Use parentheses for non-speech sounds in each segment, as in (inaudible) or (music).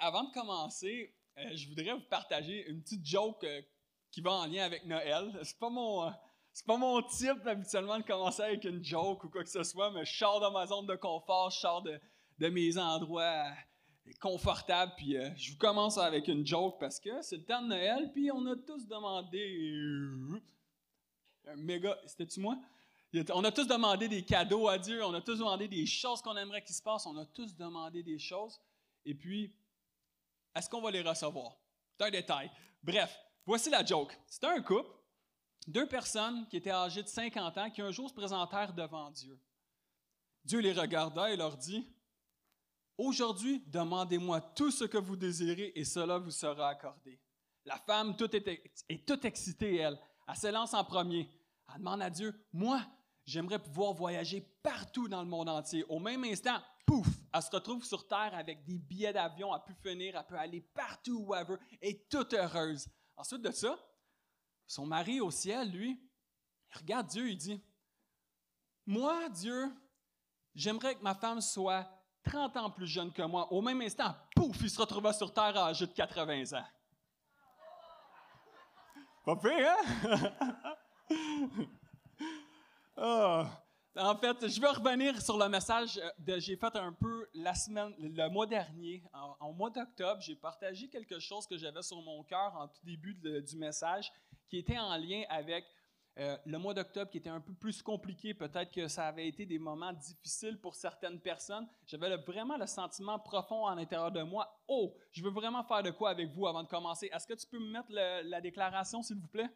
avant de commencer, euh, je voudrais vous partager une petite joke euh, qui va en lien avec Noël. C'est pas mon, euh, pas mon type habituellement de commencer avec une joke ou quoi que ce soit, mais je sors de ma zone de confort, je sors de, de mes endroits confortables, puis je vous commence avec une joke parce que c'est le temps de Noël, puis on a tous demandé un méga, c'était-tu moi? On a tous demandé des cadeaux à Dieu, on a tous demandé des choses qu'on aimerait qu'il se passe, on a tous demandé des choses. Et puis, est-ce qu'on va les recevoir? C'est un détail. Bref, voici la joke. C'était un couple, deux personnes qui étaient âgées de 50 ans, qui un jour se présentèrent devant Dieu. Dieu les regarda et leur dit, Aujourd'hui, demandez-moi tout ce que vous désirez et cela vous sera accordé. La femme tout est, est toute excitée, elle. Elle se lance en premier. Elle demande à Dieu, moi, j'aimerais pouvoir voyager partout dans le monde entier. Au même instant, pouf, elle se retrouve sur Terre avec des billets d'avion, elle peut venir, elle peut aller partout où elle veut, et toute heureuse. Ensuite de ça, son mari au ciel, lui, il regarde Dieu, il dit, moi, Dieu, j'aimerais que ma femme soit 30 ans plus jeune que moi. Au même instant, pouf, il se retrouva sur Terre à âge de 80 ans. Pas pire, hein? (laughs) Ah. En fait, je vais revenir sur le message que j'ai fait un peu la semaine, le mois dernier. En, mois d'octobre, j'ai partagé quelque chose que j'avais sur mon cœur en tout début du message, qui était en lien avec euh, le mois d'octobre, qui était un peu plus compliqué. Peut-être que ça avait été des moments difficiles pour certaines personnes. J'avais vraiment le sentiment profond en l'intérieur de moi. Oh, je veux vraiment faire de quoi avec vous avant de commencer. Est-ce que tu peux me mettre la déclaration, s'il vous plaît?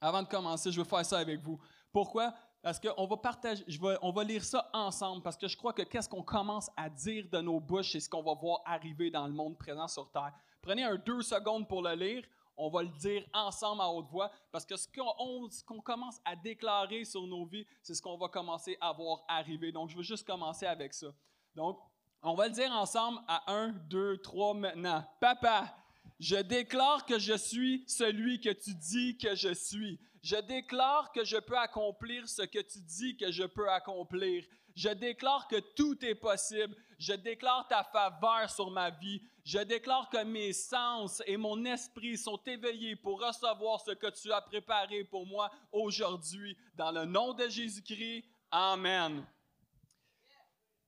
Avant de commencer, je veux faire ça avec vous. Pourquoi? Parce qu'on va partager, je on va lire ça ensemble, parce que je crois que qu'est-ce qu'on commence à dire de nos bouches, c'est ce qu'on va voir arriver dans le monde présent sur Terre. Prenez un deux secondes pour le lire, on va le dire ensemble à haute voix, parce que ce qu'on, ce qu'on commence à déclarer sur nos vies, c'est ce qu'on va commencer à voir arriver. Donc, je veux juste commencer avec ça. Donc, on va le dire ensemble à un, deux, trois maintenant. Papa, je déclare que je suis celui que tu dis que je suis. Je déclare que je peux accomplir ce que tu dis que je peux accomplir. Je déclare que tout est possible. Je déclare ta faveur sur ma vie. Je déclare que mes sens et mon esprit sont éveillés pour recevoir ce que tu as préparé pour moi aujourd'hui. Dans le nom de Jésus-Christ, Amen.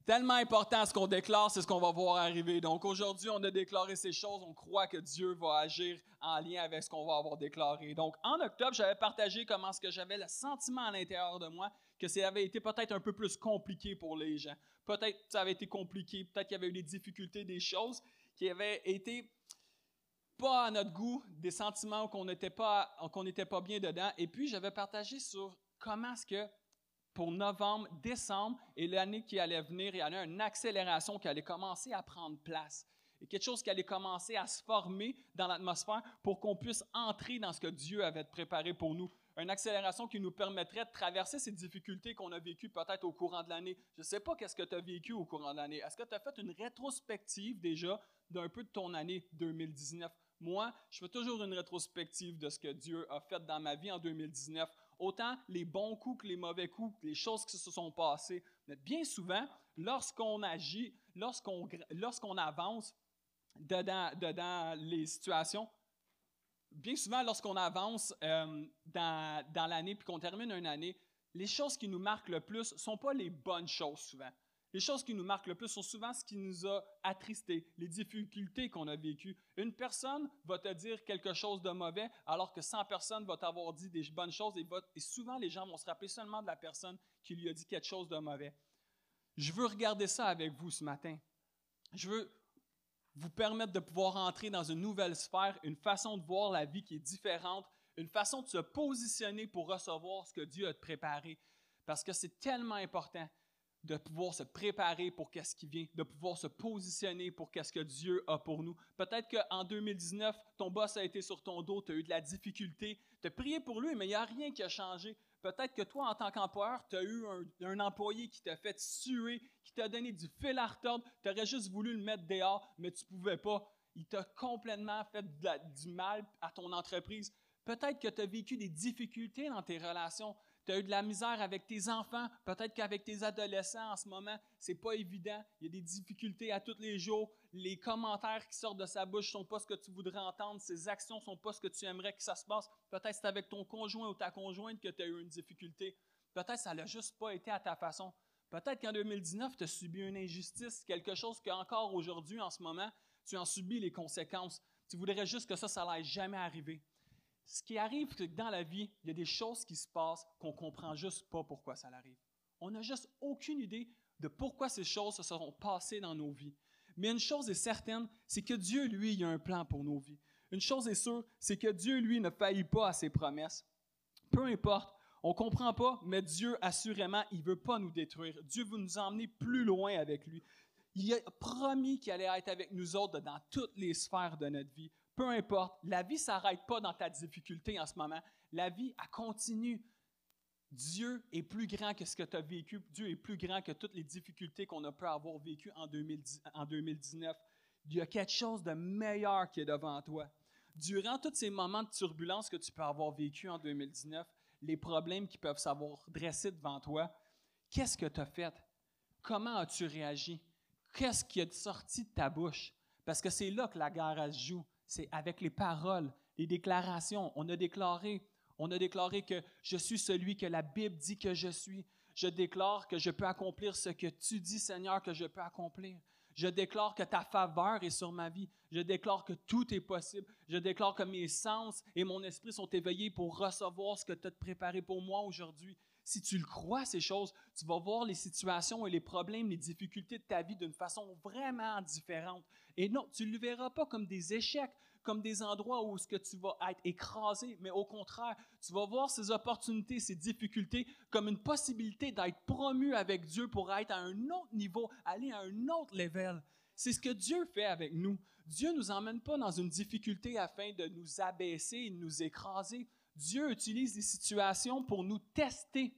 Tellement important ce qu'on déclare, c'est ce qu'on va voir arriver. Donc aujourd'hui, on a déclaré ces choses, on croit que Dieu va agir en lien avec ce qu'on va avoir déclaré. Donc en octobre, j'avais partagé comment ce que j'avais le sentiment à l'intérieur de moi que ça avait été peut-être un peu plus compliqué pour les gens. Peut-être ça avait été compliqué, peut-être qu'il y avait eu des difficultés, des choses qui avaient été pas à notre goût, des sentiments qu'on n'était pas, qu'on n'était pas bien dedans. Et puis j'avais partagé sur comment est-ce que pour novembre, décembre et l'année qui allait venir, il y avait une accélération qui allait commencer à prendre place. Et quelque chose qui allait commencer à se former dans l'atmosphère pour qu'on puisse entrer dans ce que Dieu avait préparé pour nous. Une accélération qui nous permettrait de traverser ces difficultés qu'on a vécues peut-être au courant de l'année. Je ne sais pas qu'est-ce que tu as vécu au courant de l'année. Est-ce que tu as fait une rétrospective déjà d'un peu de ton année 2019? Moi, je fais toujours une rétrospective de ce que Dieu a fait dans ma vie en 2019 autant les bons coups que les mauvais coups, les choses qui se sont passées. Bien souvent, lorsqu'on agit, lorsqu'on lorsqu'on avance dedans, dedans les situations, bien souvent, lorsqu'on avance euh, dans, dans l'année puis qu'on termine une année, les choses qui nous marquent le plus ne sont pas les bonnes choses souvent. Les choses qui nous marquent le plus sont souvent ce qui nous a attristés, les difficultés qu'on a vécues. Une personne va te dire quelque chose de mauvais, alors que 100 personnes vont t'avoir dit des bonnes choses, et, et souvent les gens vont se rappeler seulement de la personne qui lui a dit quelque chose de mauvais. Je veux regarder ça avec vous ce matin. Je veux vous permettre de pouvoir entrer dans une nouvelle sphère, une façon de voir la vie qui est différente, une façon de se positionner pour recevoir ce que Dieu a préparé. Parce que c'est tellement important de pouvoir se préparer pour qu'est-ce qui vient, de pouvoir se positionner pour qu'est-ce que Dieu a pour nous. Peut-être qu'en 2019, ton boss a été sur ton dos, tu as eu de la difficulté, tu as prié pour lui, mais il n'y a rien qui a changé. Peut-être que toi, en tant qu'employeur, tu as eu un, employé qui t'a fait suer, qui t'a donné du fil à retordre, tu aurais juste voulu le mettre dehors, mais tu ne pouvais pas. Il t'a complètement fait du mal à ton entreprise. Peut-être que tu as vécu des difficultés dans tes relations Tu as eu de la misère avec tes enfants, peut-être qu'avec tes adolescents en ce moment, c'est pas évident. Il y a des difficultés à tous les jours. Les commentaires qui sortent de sa bouche sont pas ce que tu voudrais entendre. Ses actions sont pas ce que tu aimerais que ça se passe. Peut-être c'est avec ton conjoint ou ta conjointe que tu as eu une difficulté. Peut-être ça n'a juste pas été à ta façon. Peut-être qu'en 2019, tu as subi une injustice, quelque chose qu'encore aujourd'hui, en ce moment, tu en subis les conséquences. Tu voudrais juste que ça, ça n'allait jamais arriver. Ce qui arrive, c'est que dans la vie, il y a des choses qui se passent qu'on ne comprend juste pas pourquoi ça arrive. On n'a juste aucune idée de pourquoi ces choses se seront passées dans nos vies. Mais une chose est certaine, c'est que Dieu, lui, il a un plan pour nos vies. Une chose est sûre, c'est que Dieu, lui, ne faillit pas à ses promesses. Peu importe, on ne comprend pas, mais Dieu, assurément, il ne veut pas nous détruire. Dieu veut nous emmener plus loin avec lui. Il a promis qu'il allait être avec nous autres dans toutes les sphères de notre vie peu importe, la vie ne s'arrête pas dans ta difficulté en ce moment. La vie, elle continue. Dieu est plus grand que ce que tu as vécu. Dieu est plus grand que toutes les difficultés qu'on a pu avoir vécues en, 2019. Il y a quelque chose de meilleur qui est devant toi. Durant tous ces moments de turbulence que tu peux avoir vécu en 2019, les problèmes qui peuvent s'avoir dressés devant toi, qu'est-ce que tu as fait? Comment as-tu réagi? Qu'est-ce qui est sorti de ta bouche? Parce que c'est là que la guerre se joue c'est avec les paroles, les déclarations. On a déclaré, on a déclaré que je suis celui que la Bible dit que je suis. Je déclare que je peux accomplir ce que tu dis, Seigneur, que je peux accomplir. Je déclare que ta faveur est sur ma vie. Je déclare que tout est possible. Je déclare que mes sens et mon esprit sont éveillés pour recevoir ce que tu as préparé pour moi aujourd'hui. Si tu le crois, ces choses, tu vas voir les situations et les problèmes, les difficultés de ta vie d'une façon vraiment différente. Et non, tu ne le verras pas comme des échecs, comme des endroits où ce que tu vas être écrasé, mais au contraire, tu vas voir ces opportunités, ces difficultés comme une possibilité d'être promu avec Dieu pour être à un autre niveau, aller à un autre level. C'est ce que Dieu fait avec nous. Dieu ne nous emmène pas dans une difficulté afin de nous abaisser et de nous écraser. Dieu utilise des situations pour nous tester.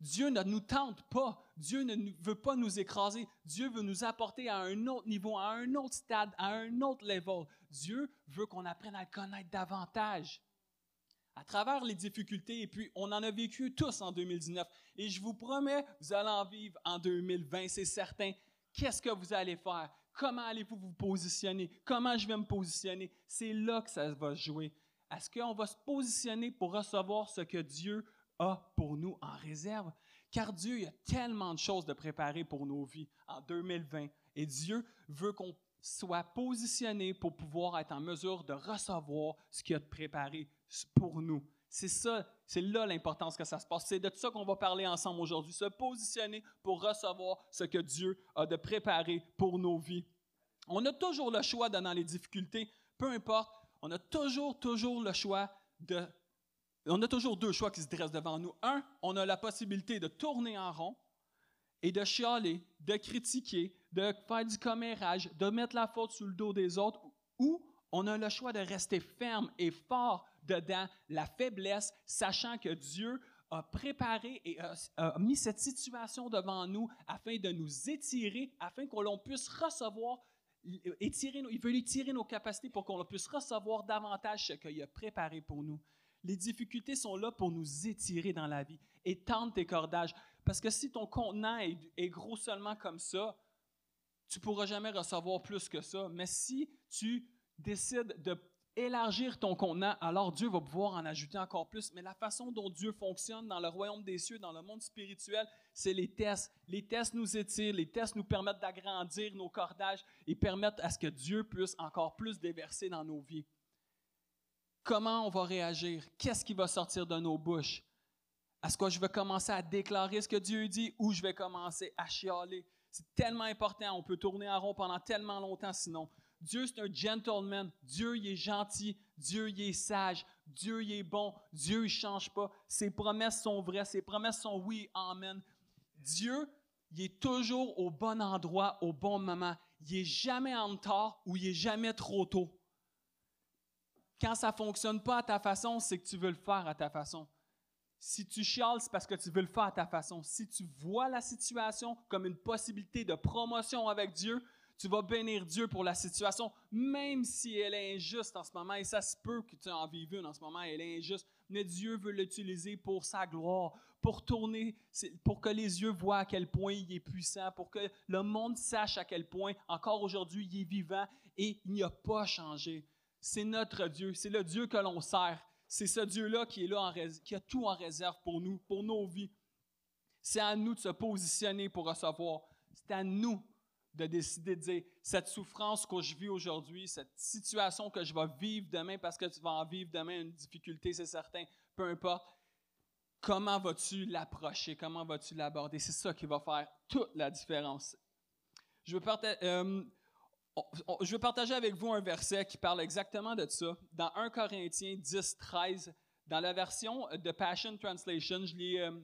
Dieu ne nous tente pas. Dieu ne veut pas nous écraser. Dieu veut nous apporter à un autre niveau, à un autre stade, à un autre level. Dieu veut qu'on apprenne à connaître davantage. À travers les difficultés, et puis on en a vécu tous en 2019. Et je vous promets, vous allez en vivre en 2020, c'est certain. Qu'est-ce que vous allez faire? Comment allez-vous vous positionner? Comment je vais me positionner? C'est là que ça va jouer. Est-ce qu'on va se positionner pour recevoir ce que Dieu a pour nous en réserve? Car Dieu il a tellement de choses de préparer pour nos vies en 2020. Et Dieu veut qu'on soit positionné pour pouvoir être en mesure de recevoir ce qu'il a préparé pour nous. C'est ça, c'est là l'importance que ça se passe. C'est de ça qu'on va parler ensemble aujourd'hui. Se positionner pour recevoir ce que Dieu a de préparé pour nos vies. On a toujours le choix dans les difficultés, peu importe on a toujours, toujours le choix de... On a toujours deux choix qui se dressent devant nous. Un, on a la possibilité de tourner en rond et de chialer, de critiquer, de faire du commérage, de mettre la faute sur le dos des autres, ou on a le choix de rester ferme et fort dedans la faiblesse, sachant que Dieu a préparé et a, mis cette situation devant nous afin de nous étirer, afin que l'on puisse recevoir étirer, il veut étirer nos capacités pour qu'on puisse recevoir davantage ce qu'il a préparé pour nous. Les difficultés sont là pour nous étirer dans la vie, étendre tes cordages. Parce que si ton contenant est, gros seulement comme ça, tu ne pourras jamais recevoir plus que ça. Mais si tu décides de élargir ton contenant, alors Dieu va pouvoir en ajouter encore plus. Mais la façon dont Dieu fonctionne dans le royaume des cieux, dans le monde spirituel, c'est les tests. Les tests nous étirent, les tests nous permettent d'agrandir nos cordages et permettent à ce que Dieu puisse encore plus déverser dans nos vies. Comment on va réagir? Qu'est-ce qui va sortir de nos bouches? Est-ce que je vais commencer à déclarer ce que Dieu dit ou je vais commencer à chialer? C'est tellement important. On peut tourner en rond pendant tellement longtemps sinon. Dieu, c'est un gentleman. Dieu, il est gentil. Dieu, il est sage. Dieu, il est bon. Dieu, il ne change pas. Ses promesses sont vraies. Ses promesses sont oui, amen. Dieu, il est toujours au bon endroit, au bon moment. Il n'est jamais en retard ou il n'est jamais trop tôt. Quand ça ne fonctionne pas à ta façon, c'est que tu veux le faire à ta façon. Si tu chiales, c'est parce que tu veux le faire à ta façon. Si tu vois la situation comme une possibilité de promotion avec Dieu, Tu vas bénir Dieu pour la situation, même si elle est injuste en ce moment, et ça se peut que tu en vives une en ce moment, elle est injuste, mais Dieu veut l'utiliser pour sa gloire, pour tourner, pour que les yeux voient à quel point il est puissant, pour que le monde sache à quel point, encore aujourd'hui, il est vivant et il n'y a pas changé. C'est notre Dieu, c'est le Dieu que l'on sert. C'est ce Dieu-là qui est là, qui a tout en réserve pour nous, pour nos vies. C'est à nous de se positionner pour recevoir. C'est à nous de décider de dire, cette souffrance que je vis aujourd'hui, cette situation que je vais vivre demain, parce que tu vas en vivre demain une difficulté, c'est certain, peu importe, comment vas-tu l'approcher, comment vas-tu l'aborder? C'est ça qui va faire toute la différence. Je veux, euh, je veux, partager avec vous un verset qui parle exactement de ça. Dans 1 Corinthiens 10, 13, dans la version de Passion Translation, je l'ai... Euh,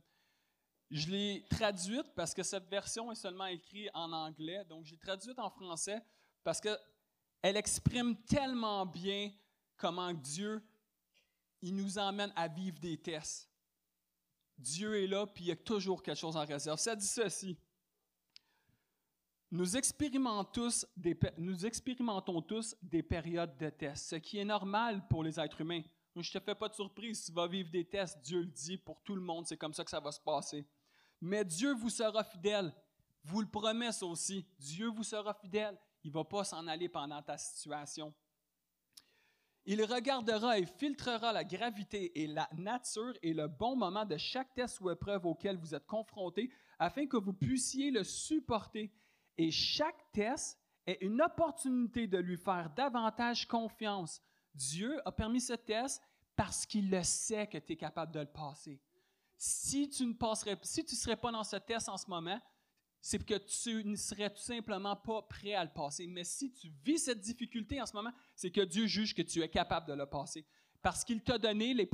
je l'ai traduite parce que cette version est seulement écrite en anglais, donc je l'ai traduite en français parce qu'elle exprime tellement bien comment Dieu il nous emmène à vivre des tests. Dieu est là, puis il y a toujours quelque chose en réserve. Ça dit ceci. Nous expérimentons, tous des, nous expérimentons tous des périodes de tests, ce qui est normal pour les êtres humains. Je ne te fais pas de surprise, tu vas vivre des tests, Dieu le dit, pour tout le monde, c'est comme ça que ça va se passer mais Dieu vous sera fidèle. Vous le promet aussi. Dieu vous sera fidèle. Il ne va pas s'en aller pendant ta situation. Il regardera et filtrera la gravité et la nature et le bon moment de chaque test ou épreuve auquel vous êtes confronté afin que vous puissiez le supporter. Et chaque test est une opportunité de lui faire davantage confiance. Dieu a permis ce test parce qu'il le sait que tu es capable de le passer si tu ne passerais, si tu serais pas dans ce test en ce moment, c'est que tu ne serais tout simplement pas prêt à le passer. Mais si tu vis cette difficulté en ce moment, c'est que Dieu juge que tu es capable de le passer. Parce qu'il t'a donné,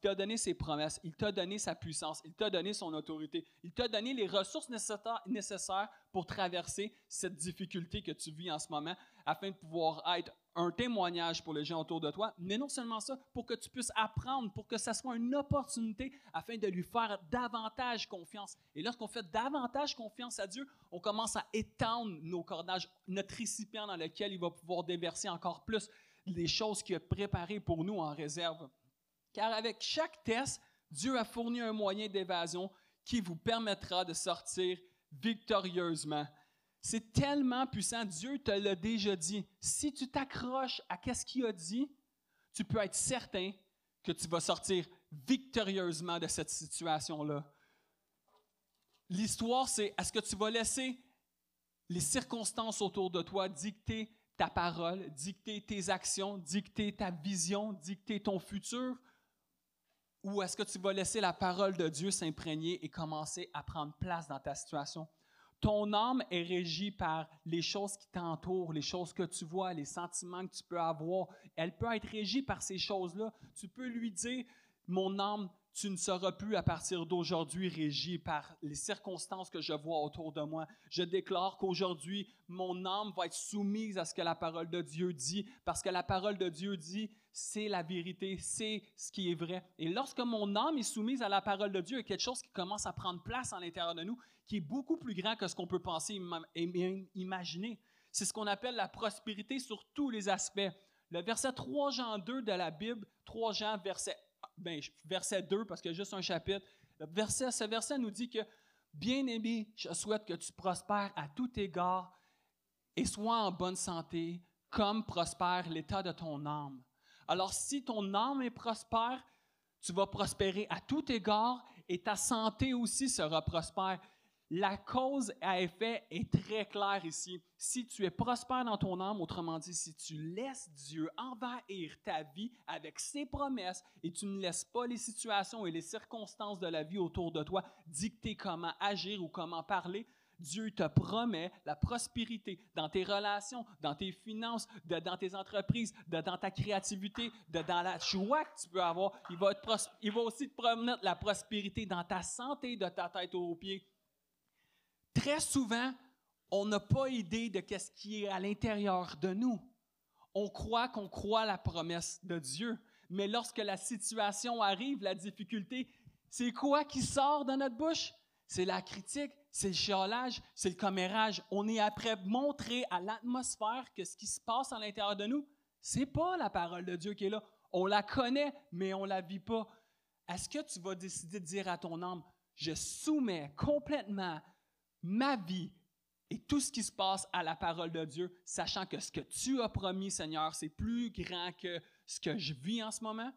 t'a donné ses promesses, il t'a donné sa puissance, il t'a donné son autorité, il t'a donné les ressources nécessaires pour traverser cette difficulté que tu vis en ce moment afin de pouvoir être un témoignage pour les gens autour de toi, mais non seulement ça, pour que tu puisses apprendre, pour que ça soit une opportunité afin de lui faire davantage confiance. Et lorsqu'on fait davantage confiance à Dieu, on commence à étendre nos cordages, notre récipient dans lequel il va pouvoir déverser encore plus les choses qu'il a préparées pour nous en réserve. Car avec chaque test, Dieu a fourni un moyen d'évasion qui vous permettra de sortir victorieusement c'est tellement puissant. Dieu te l'a déjà dit. Si tu t'accroches à ce qu'il a dit, tu peux être certain que tu vas sortir victorieusement de cette situation-là. L'histoire, c'est est-ce que tu vas laisser les circonstances autour de toi dicter ta parole, dicter tes actions, dicter ta vision, dicter ton futur? Ou est-ce que tu vas laisser la parole de Dieu s'imprégner et commencer à prendre place dans ta situation? Ton âme est régie par les choses qui t'entourent, les choses que tu vois, les sentiments que tu peux avoir. Elle peut être régie par ces choses-là. Tu peux lui dire, mon âme, tu ne seras plus à partir d'aujourd'hui régie par les circonstances que je vois autour de moi. Je déclare qu'aujourd'hui, mon âme va être soumise à ce que la parole de Dieu dit, parce que la parole de Dieu dit, c'est la vérité, c'est ce qui est vrai. Et lorsque mon âme est soumise à la parole de Dieu, il y a quelque chose qui commence à prendre place à l'intérieur de nous, qui est beaucoup plus grand que ce qu'on peut penser et imaginer. C'est ce qu'on appelle la prospérité sur tous les aspects. Le verset 3 Jean 2 de la Bible, 3 Jean verset, ben, verset 2 parce qu'il y a juste un chapitre, le ce verset nous dit que, bien-aimé, je souhaite que tu prospères à tout égard et sois en bonne santé, comme prospère l'état de ton âme. Alors si ton âme est prospère, tu vas prospérer à tout égard et ta santé aussi sera prospère. La cause à effet est très claire ici. Si tu es prospère dans ton âme, autrement dit, si tu laisses Dieu envahir ta vie avec ses promesses et tu ne laisses pas les situations et les circonstances de la vie autour de toi dicter comment agir ou comment parler, Dieu te promet la prospérité dans tes relations, dans tes finances, dans tes entreprises, dans ta créativité, dans la joie que tu peux avoir. Il va, aussi te promettre la prospérité dans ta santé, de ta tête aux pieds Très souvent, on n'a pas idée de ce qui est à l'intérieur de nous. On croit qu'on croit la promesse de Dieu, mais lorsque la situation arrive, la difficulté, c'est quoi qui sort de notre bouche? C'est la critique, c'est le chiolage, c'est le commérage. On est après montrer à l'atmosphère que ce qui se passe à l'intérieur de nous, c'est pas la parole de Dieu qui est là. On la connaît, mais on la vit pas. Est-ce que tu vas décider de dire à ton âme, je soumets complètement ma vie et tout ce qui se passe à la parole de Dieu, sachant que ce que tu as promis, Seigneur, c'est plus grand que ce que je vis en ce moment,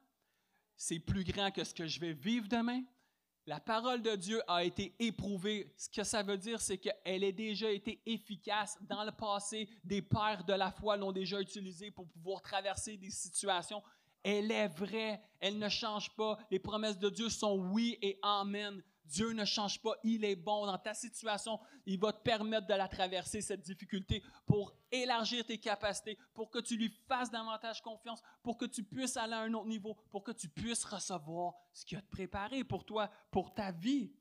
c'est plus grand que ce que je vais vivre demain. La parole de Dieu a été éprouvée. Ce que ça veut dire, c'est qu'elle a déjà été efficace dans le passé. Des pères de la foi l'ont déjà utilisée pour pouvoir traverser des situations. Elle est vraie, elle ne change pas. Les promesses de Dieu sont oui et amen. Dieu ne change pas, il est bon dans ta situation. Il va te permettre de la traverser, cette difficulté, pour élargir tes capacités, pour que tu lui fasses davantage confiance, pour que tu puisses aller à un autre niveau, pour que tu puisses recevoir ce qu'il a préparé pour toi, pour ta vie.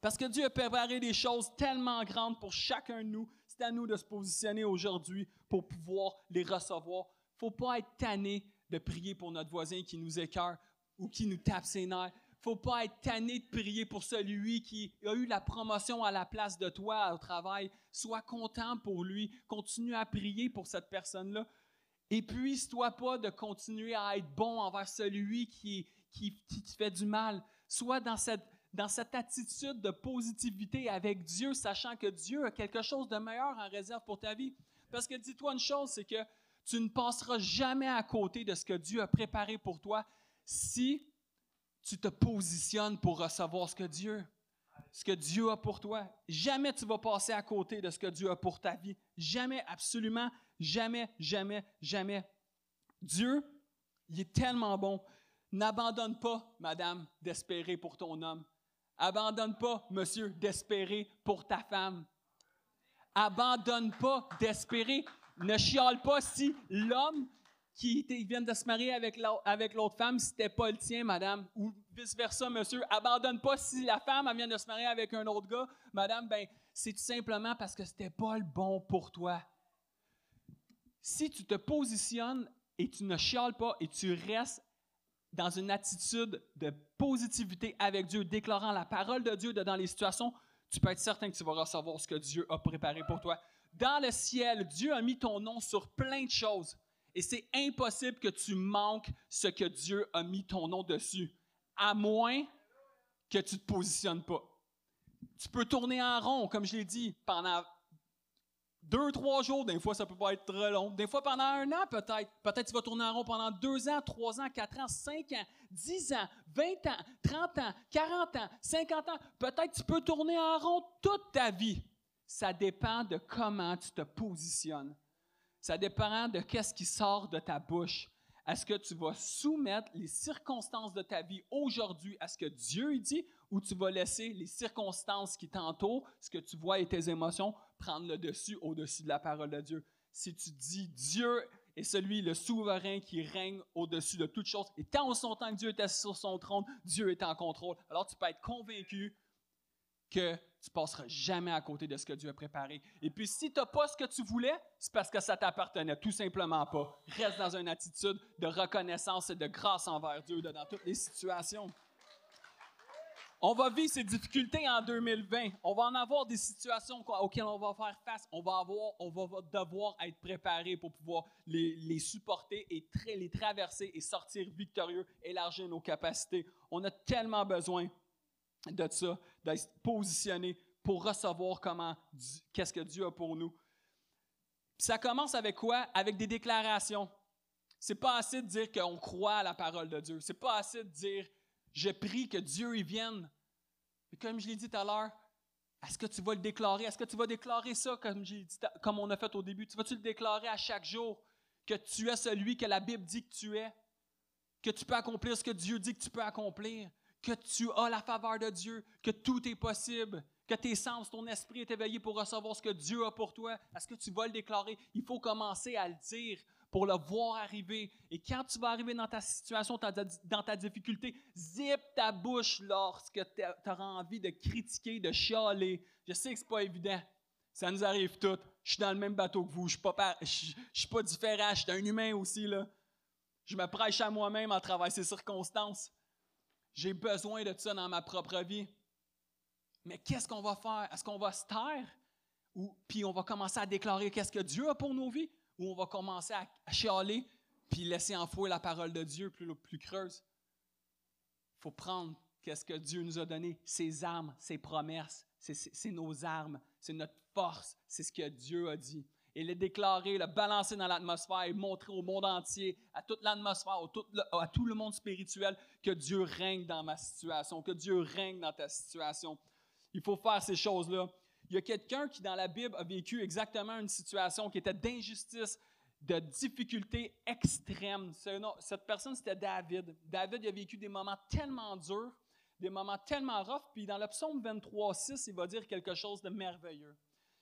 Parce que Dieu a préparé des choses tellement grandes pour chacun de nous. C'est à nous de se positionner aujourd'hui pour pouvoir les recevoir. Il ne faut pas être tanné de prier pour notre voisin qui nous écœure ou qui nous tape ses nerfs faut pas être tanné de prier pour celui qui a eu la promotion à la place de toi au travail. Sois content pour lui. Continue à prier pour cette personne-là. Épuise-toi pas de continuer à être bon envers celui qui, te fait du mal. Sois dans cette, dans cette attitude de positivité avec Dieu, sachant que Dieu a quelque chose de meilleur en réserve pour ta vie. Parce que dis-toi une chose, c'est que tu ne passeras jamais à côté de ce que Dieu a préparé pour toi si tu te positionnes pour recevoir ce que Dieu, ce que Dieu a pour toi. Jamais tu vas passer à côté de ce que Dieu a pour ta vie. Jamais, absolument, jamais, jamais, jamais. Dieu, il est tellement bon. N'abandonne pas, madame, d'espérer pour ton homme. Abandonne pas, monsieur, d'espérer pour ta femme. Abandonne pas d'espérer. Ne chiale pas si l'homme qui viennent de se marier avec l'autre femme, c'était pas le tien, madame, ou vice-versa, monsieur. Abandonne pas si la femme vient de se marier avec un autre gars, madame, ben, c'est tout simplement parce que c'était pas le bon pour toi. Si tu te positionnes et tu ne chiales pas et tu restes dans une attitude de positivité avec Dieu, déclarant la parole de Dieu dans les situations, tu peux être certain que tu vas recevoir ce que Dieu a préparé pour toi. Dans le ciel, Dieu a mis ton nom sur plein de choses. Et c'est impossible que tu manques ce que Dieu a mis ton nom dessus, à moins que tu ne te positionnes pas. Tu peux tourner en rond, comme je l'ai dit, pendant deux, trois jours. Des fois, ça peut pas être très long. Des fois, pendant un an, peut-être. Peut-être tu vas tourner en rond pendant deux ans, trois ans, quatre ans, cinq ans, dix ans, vingt ans, trente ans, quarante ans, cinquante ans. Peut-être tu peux tourner en rond toute ta vie. Ça dépend de comment tu te positionnes. Ça dépend de qu'est-ce qui sort de ta bouche. Est-ce que tu vas soumettre les circonstances de ta vie aujourd'hui à ce que Dieu dit ou tu vas laisser les circonstances qui t'entourent, ce que tu vois et tes émotions, prendre le dessus au-dessus de la parole de Dieu? Si tu dis Dieu est celui, le souverain qui règne au-dessus de toutes choses, et tant son temps que Dieu était sur son trône, Dieu est en contrôle, alors tu peux être convaincu que tu passeras jamais à côté de ce que Dieu a préparé. Et puis, si tu n'as pas ce que tu voulais, c'est parce que ça t'appartenait tout simplement pas. Reste dans une attitude de reconnaissance et de grâce envers Dieu dans toutes les situations. On va vivre ces difficultés en 2020. On va en avoir des situations auxquelles on va faire face. On va, avoir, on va devoir être préparé pour pouvoir les, les supporter et les traverser et sortir victorieux, élargir nos capacités. On a tellement besoin de ça, d'être positionné pour recevoir comment, qu'est-ce que Dieu a pour nous. ça commence avec quoi? Avec des déclarations. C'est pas assez de dire qu'on croit à la parole de Dieu. C'est pas assez de dire je prie que Dieu y vienne. Mais comme je l'ai dit tout à l'heure, est-ce que tu vas le déclarer? Est-ce que tu vas déclarer ça comme, dit, comme on a fait au début? Tu vas-tu le déclarer à chaque jour que tu es celui que la Bible dit que tu es? Que tu peux accomplir ce que Dieu dit que tu peux accomplir? Que tu as la faveur de Dieu, que tout est possible, que tes sens, ton esprit est éveillé pour recevoir ce que Dieu a pour toi. Est-ce que tu vas le déclarer? Il faut commencer à le dire pour le voir arriver. Et quand tu vas arriver dans ta situation, dans ta difficulté, zip ta bouche lorsque tu auras envie de critiquer, de chialer. Je sais que ce pas évident. Ça nous arrive toutes. Je suis dans le même bateau que vous. Je ne suis, suis, pas différent. Je suis un humain aussi. Là. Je me prêche à moi-même à travers ces circonstances. J'ai besoin de ça dans ma propre vie. Mais qu'est-ce qu'on va faire? Est-ce qu'on va se taire? Ou puis on va commencer à déclarer qu'est-ce que Dieu a pour nos vies? Ou on va commencer à, chialer puis laisser enfouir la parole de Dieu plus, plus creuse? Il faut prendre qu'est-ce que Dieu nous a donné, ses armes, ses promesses, c'est nos armes, c'est notre force, c'est ce que Dieu a dit. Et le déclarer, le balancer dans l'atmosphère et montrer au monde entier, à toute l'atmosphère, à tout le monde spirituel, que Dieu règne dans ma situation, que Dieu règne dans ta situation. Il faut faire ces choses-là. Il y a quelqu'un qui, dans la Bible, a vécu exactement une situation qui était d'injustice, de difficulté extrême. Cette personne, c'était David. David a vécu des moments tellement durs des moments tellement rough. Puis dans le psaume 23, 6, il va dire quelque chose de merveilleux.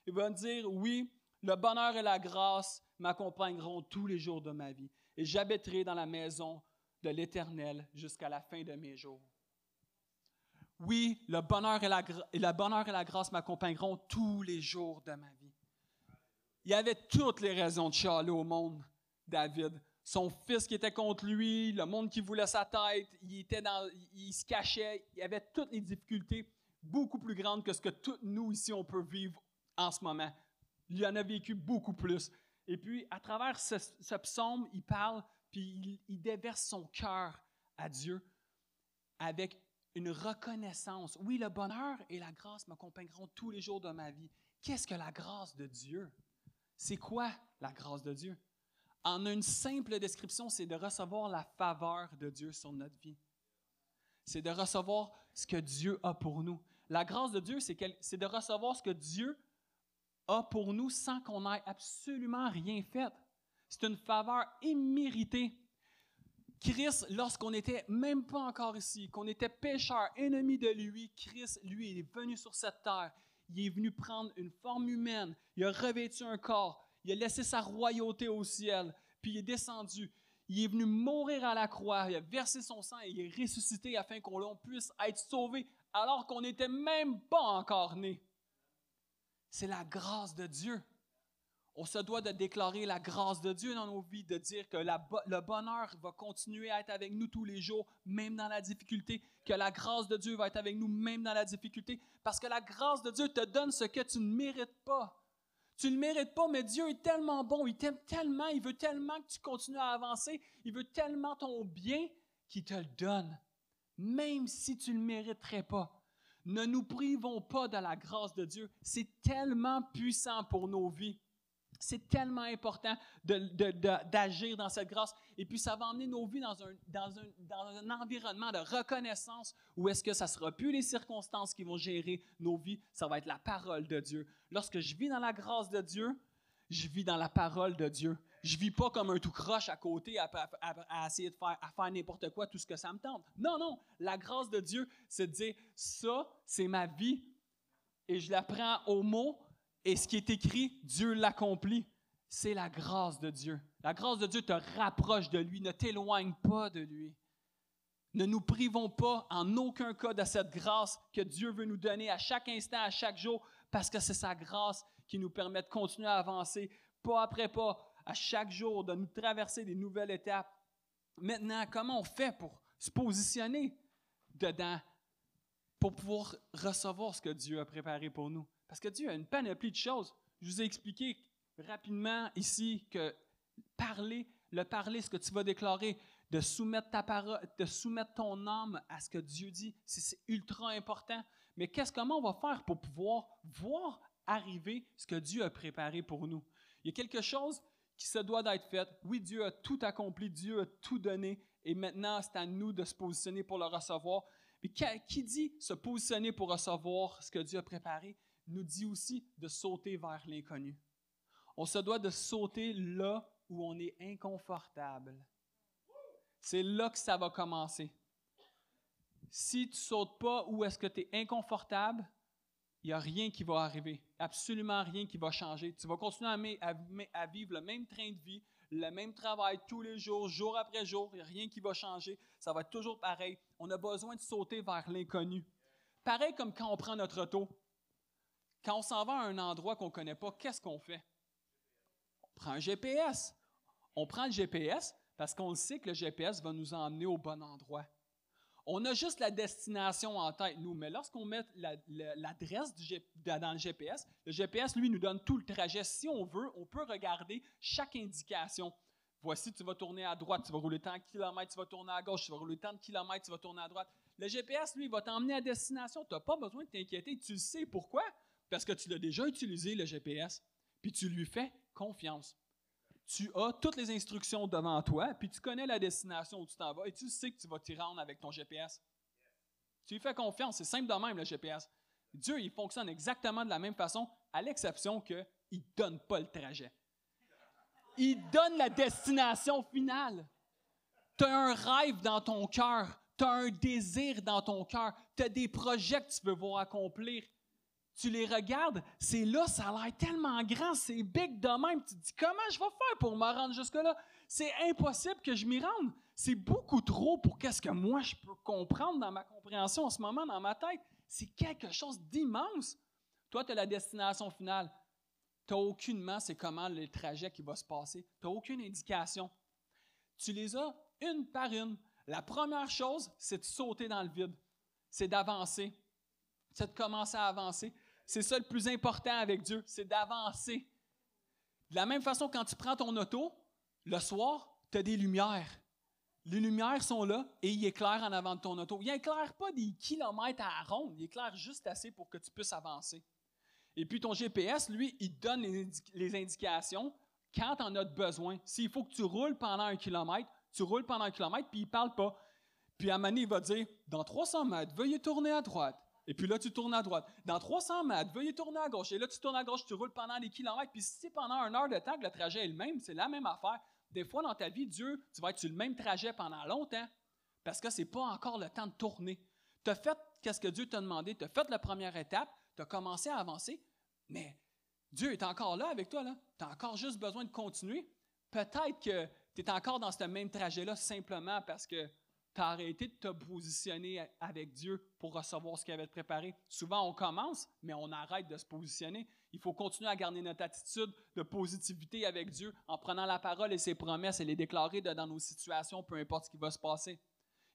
Il va dire, oui, le bonheur et la grâce m'accompagneront tous les jours de ma vie. Et j'habiterai dans la maison de l'Éternel jusqu'à la fin de mes jours. Oui, le bonheur et la, et la grâce m'accompagneront tous les jours de ma vie. Il y avait toutes les raisons de chialer au monde, David son fils qui était contre lui, le monde qui voulait sa tête, il, était dans, il se cachait, il y avait toutes les difficultés beaucoup plus grandes que ce que tous nous ici on peut vivre en ce moment. Il en a vécu beaucoup plus. Et puis, à travers ce, psaume, il parle, puis il, déverse son cœur à Dieu avec une reconnaissance. Oui, le bonheur et la grâce m'accompagneront tous les jours de ma vie. Qu'est-ce que la grâce de Dieu? C'est quoi la grâce de Dieu? en une simple description, c'est de recevoir la faveur de Dieu sur notre vie. C'est de recevoir ce que Dieu a pour nous. La grâce de Dieu, c'est de recevoir ce que Dieu a pour nous sans qu'on ait absolument rien fait. C'est une faveur imméritée. Christ, lorsqu'on n'était même pas encore ici, qu'on était pécheur, ennemi de lui, Christ, lui, il est venu sur cette terre. Il est venu prendre une forme humaine. Il a revêtu un corps il a laissé sa royauté au ciel, puis il est descendu. Il est venu mourir à la croix, il a versé son sang et il est ressuscité afin qu'on puisse être sauvé alors qu'on n'était même pas encore né. C'est la grâce de Dieu. On se doit de déclarer la grâce de Dieu dans nos vies, de dire que le bonheur va continuer à être avec nous tous les jours, même dans la difficulté, que la grâce de Dieu va être avec nous même dans la difficulté, parce que la grâce de Dieu te donne ce que tu ne mérites pas. Tu ne le mérites pas, mais Dieu est tellement bon, il t'aime tellement, il veut tellement que tu continues à avancer, il veut tellement ton bien qu'il te le donne, même si tu ne le mériterais pas. Ne nous privons pas de la grâce de Dieu. C'est tellement puissant pour nos vies. C'est tellement important d'agir dans cette grâce. Et puis, ça va emmener nos vies dans un, environnement de reconnaissance où est-ce que ça ne sera plus les circonstances qui vont gérer nos vies, ça va être la parole de Dieu. Lorsque je vis dans la grâce de Dieu, je vis dans la parole de Dieu. Je vis pas comme un tout croche à côté à, essayer de faire n'importe quoi, tout ce que ça me tente. Non, non. La grâce de Dieu, c'est de dire, ça, c'est ma vie et je la prends au mot et ce qui est écrit, Dieu l'accomplit. C'est la grâce de Dieu. La grâce de Dieu te rapproche de lui, ne t'éloigne pas de lui. Ne nous privons pas en aucun cas de cette grâce que Dieu veut nous donner à chaque instant, à chaque jour, parce que c'est sa grâce qui nous permet de continuer à avancer pas après pas, à chaque jour, de nous traverser des nouvelles étapes. Maintenant, comment on fait pour se positionner dedans, pour pouvoir recevoir ce que Dieu a préparé pour nous? Parce que Dieu a une panoplie de choses. Je vous ai expliqué rapidement ici que parler, le parler, ce que tu vas déclarer, de soumettre ta parole, de soumettre ton âme à ce que Dieu dit, c'est ultra important. Mais qu'est-ce comment on va faire pour pouvoir voir arriver ce que Dieu a préparé pour nous? Il y a quelque chose qui se doit d'être fait. Oui, Dieu a tout accompli, Dieu a tout donné, et maintenant c'est à nous de se positionner pour le recevoir. Mais qui dit se positionner pour recevoir ce que Dieu a préparé nous dit aussi de sauter vers l'inconnu. On se doit de sauter là où on est inconfortable. C'est là que ça va commencer. Si tu sautes pas où est-ce que tu es inconfortable, il n'y a rien qui va arriver. Absolument rien qui va changer. Tu vas continuer à, vivre le même train de vie, le même travail tous les jours, jour après jour. Il n'y a rien qui va changer. Ça va être toujours pareil. On a besoin de sauter vers l'inconnu. Pareil comme quand on prend notre auto. Quand on s'en va à un endroit qu'on ne connaît pas, qu'est-ce qu'on fait? On prend un GPS. On prend le GPS parce qu'on sait que le GPS va nous emmener au bon endroit. On a juste la destination en tête, nous, mais lorsqu'on met l'adresse dans le GPS, le GPS, lui, nous donne tout le trajet. Si on veut, on peut regarder chaque indication. Voici, tu vas tourner à droite, tu vas rouler tant de kilomètres, tu vas tourner à gauche, tu vas rouler tant de kilomètres, tu vas tourner à droite. Le GPS, lui, va t'emmener à destination. Tu n'as pas besoin de t'inquiéter. Tu sais pourquoi? Parce que tu l'as déjà utilisé, le GPS, puis tu lui fais confiance. Tu as toutes les instructions devant toi, puis tu connais la destination où tu t'en vas, et tu sais que tu vas t'y rendre avec ton GPS. Tu lui fais confiance. C'est simple de même, le GPS. Dieu, il fonctionne exactement de la même façon, à l'exception qu'il ne donne pas le trajet. Il donne la destination finale. Tu as un rêve dans ton cœur tu as un désir dans ton cœur, tu as des projets que tu veux voir accomplir. Tu les regardes, c'est là, ça a l'air tellement grand, c'est big de même. Tu te dis, comment je vais faire pour me rendre jusque-là? C'est impossible que je m'y rende. C'est beaucoup trop pour qu'est-ce que moi je peux comprendre dans ma compréhension en ce moment, dans ma tête. C'est quelque chose d'immense. Toi, tu as la destination finale. Tu n'as aucunement, c'est comment le trajet qui va se passer. Tu n'as aucune indication. Tu les as une par une. La première chose, c'est de sauter dans le vide, c'est d'avancer, c'est de commencer à avancer. C'est ça le plus important avec Dieu, c'est d'avancer. De la même façon, quand tu prends ton auto, le soir, tu as des lumières. Les lumières sont là et il éclaire en avant de ton auto. Il n'éclaire pas des kilomètres à ronde, il éclaire juste assez pour que tu puisses avancer. Et puis ton GPS, lui, il donne les, indications quand tu en as besoin. S'il faut que tu roules pendant un kilomètre, tu roules pendant un kilomètre, puis il ne parle pas. Puis à il va dire Dans 300 mètres, veuillez tourner à droite. Et puis là, tu tournes à droite. Dans 300 mètres, veuillez tourner à gauche. Et là, tu tournes à gauche, tu roules pendant des kilomètres. Puis si pendant une heure de temps que le trajet est le même, c'est la même affaire. Des fois, dans ta vie, Dieu, tu vas être sur le même trajet pendant longtemps parce que ce n'est pas encore le temps de tourner. Tu as fait qu'est-ce que Dieu t'a demandé, tu as fait la première étape, tu as commencé à avancer, mais Dieu est encore là avec toi. Tu as encore juste besoin de continuer. Peut-être que tu es encore dans ce même trajet-là simplement parce que tu as arrêté de te positionner avec Dieu pour recevoir ce qu'il avait préparé. Souvent, on commence, mais on arrête de se positionner. Il faut continuer à garder notre attitude de positivité avec Dieu en prenant la parole et ses promesses et les déclarer dans nos situations, peu importe ce qui va se passer.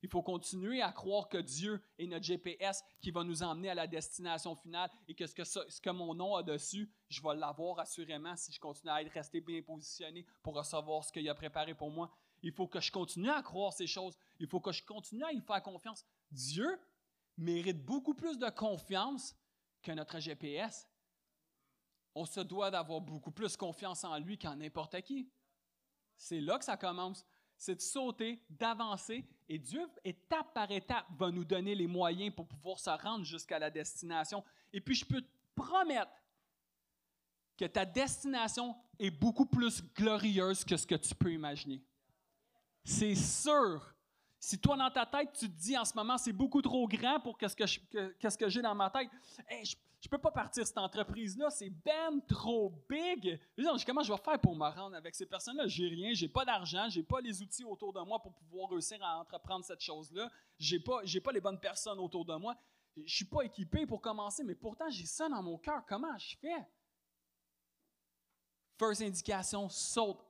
Il faut continuer à croire que Dieu est notre GPS qui va nous emmener à la destination finale et que ce que, ce que mon nom a dessus, je vais l'avoir assurément si je continue à être resté bien positionné pour recevoir ce qu'il a préparé pour moi. Il faut que je continue à croire ces choses. Il faut que je continue à y faire confiance. Dieu mérite beaucoup plus de confiance que notre GPS. On se doit d'avoir beaucoup plus confiance en lui qu'en n'importe qui. C'est là que ça commence c'est de sauter, d'avancer, et Dieu, étape par étape, va nous donner les moyens pour pouvoir se rendre jusqu'à la destination. Et puis, je peux te promettre que ta destination est beaucoup plus glorieuse que ce que tu peux imaginer. C'est sûr. Si toi, dans ta tête, tu te dis en ce moment, c'est beaucoup trop grand pour ce que, j'ai dans ma tête, je je peux pas partir cette entreprise-là, c'est ben trop big. comment je vais faire pour me rendre avec ces personnes-là? J'ai rien, j'ai pas d'argent, j'ai pas les outils autour de moi pour pouvoir réussir à entreprendre cette chose-là. J'ai pas, pas les bonnes personnes autour de moi. Je suis pas équipé pour commencer, mais pourtant j'ai ça dans mon cœur. Comment je fais? First indication, saute,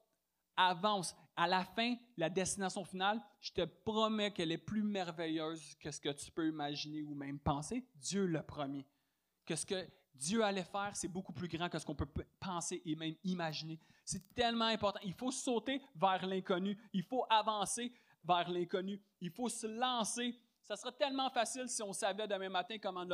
avance. À la fin, la destination finale, je te promets qu'elle est plus merveilleuse que ce que tu peux imaginer ou même penser. Dieu le premier que ce que Dieu allait faire, c'est beaucoup plus grand que ce qu'on peut penser et même imaginer. C'est tellement important. Il faut sauter vers l'inconnu. Il faut avancer vers l'inconnu. Il faut se lancer. Ça serait tellement facile si on savait demain matin comment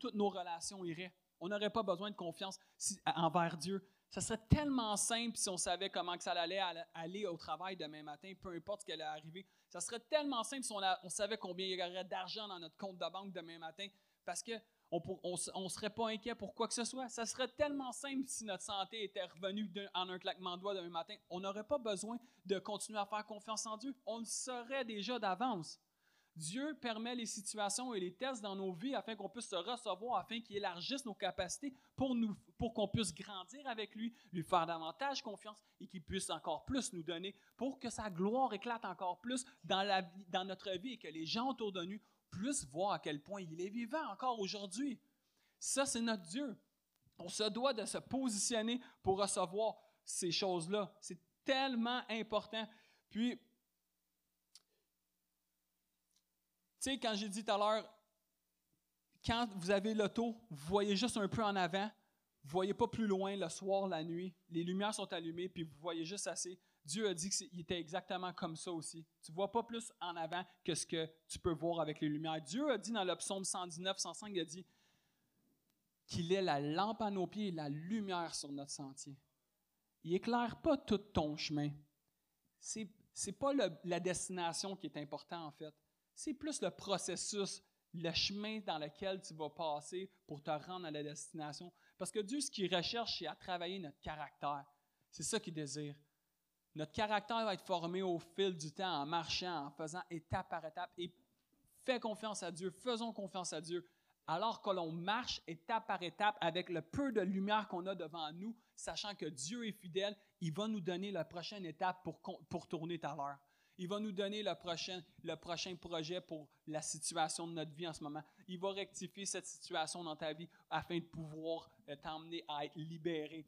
toutes nos relations iraient. On n'aurait pas besoin de confiance envers Dieu. Ça serait tellement simple si on savait comment que ça allait aller au travail demain matin, peu importe ce qui allait arriver. Ça serait tellement simple si on, on savait combien il y aurait d'argent dans notre compte de banque demain matin. Parce que on ne serait pas inquiet pour quoi que ce soit. Ça serait tellement simple si notre santé était revenue en un claquement de doigts demain matin. On n'aurait pas besoin de continuer à faire confiance en Dieu. On le saurait déjà d'avance. Dieu permet les situations et les tests dans nos vies afin qu'on puisse se recevoir, afin qu'il élargisse nos capacités pour, nous, pour qu'on puisse grandir avec lui, lui faire davantage confiance et qu'il puisse encore plus nous donner pour que sa gloire éclate encore plus dans, notre vie et que les gens autour de nous puisse voir à quel point il est vivant encore aujourd'hui. Ça, c'est notre Dieu. On se doit de se positionner pour recevoir ces choses-là. C'est tellement important. Puis, Tu sais, quand j'ai dit tout à l'heure, quand vous avez l'auto, vous voyez juste un peu en avant, vous voyez pas plus loin le soir, la nuit, les lumières sont allumées, puis vous voyez juste assez. Dieu a dit qu'il était exactement comme ça aussi. Tu vois pas plus en avant que ce que tu peux voir avec les lumières. Dieu a dit dans le psaume 119, 105, il a dit qu'il est la lampe à nos pieds et la lumière sur notre sentier. Il éclaire pas tout ton chemin. C'est n'est pas la destination qui est important en fait. C'est plus le processus, le chemin dans lequel tu vas passer pour te rendre à la destination. Parce que Dieu, ce qu'il recherche, c'est à travailler notre caractère. C'est ça qu'il désire. Notre caractère va être formé au fil du temps, en marchant, en faisant étape par étape. Et fais confiance à Dieu, faisons confiance à Dieu. Alors que l'on marche étape par étape avec le peu de lumière qu'on a devant nous, sachant que Dieu est fidèle, il va nous donner la prochaine étape pour, pour tourner à l'heure. Il va nous donner le prochain, projet pour la situation de notre vie en ce moment. Il va rectifier cette situation dans ta vie afin de pouvoir euh, t'emmener à être libéré.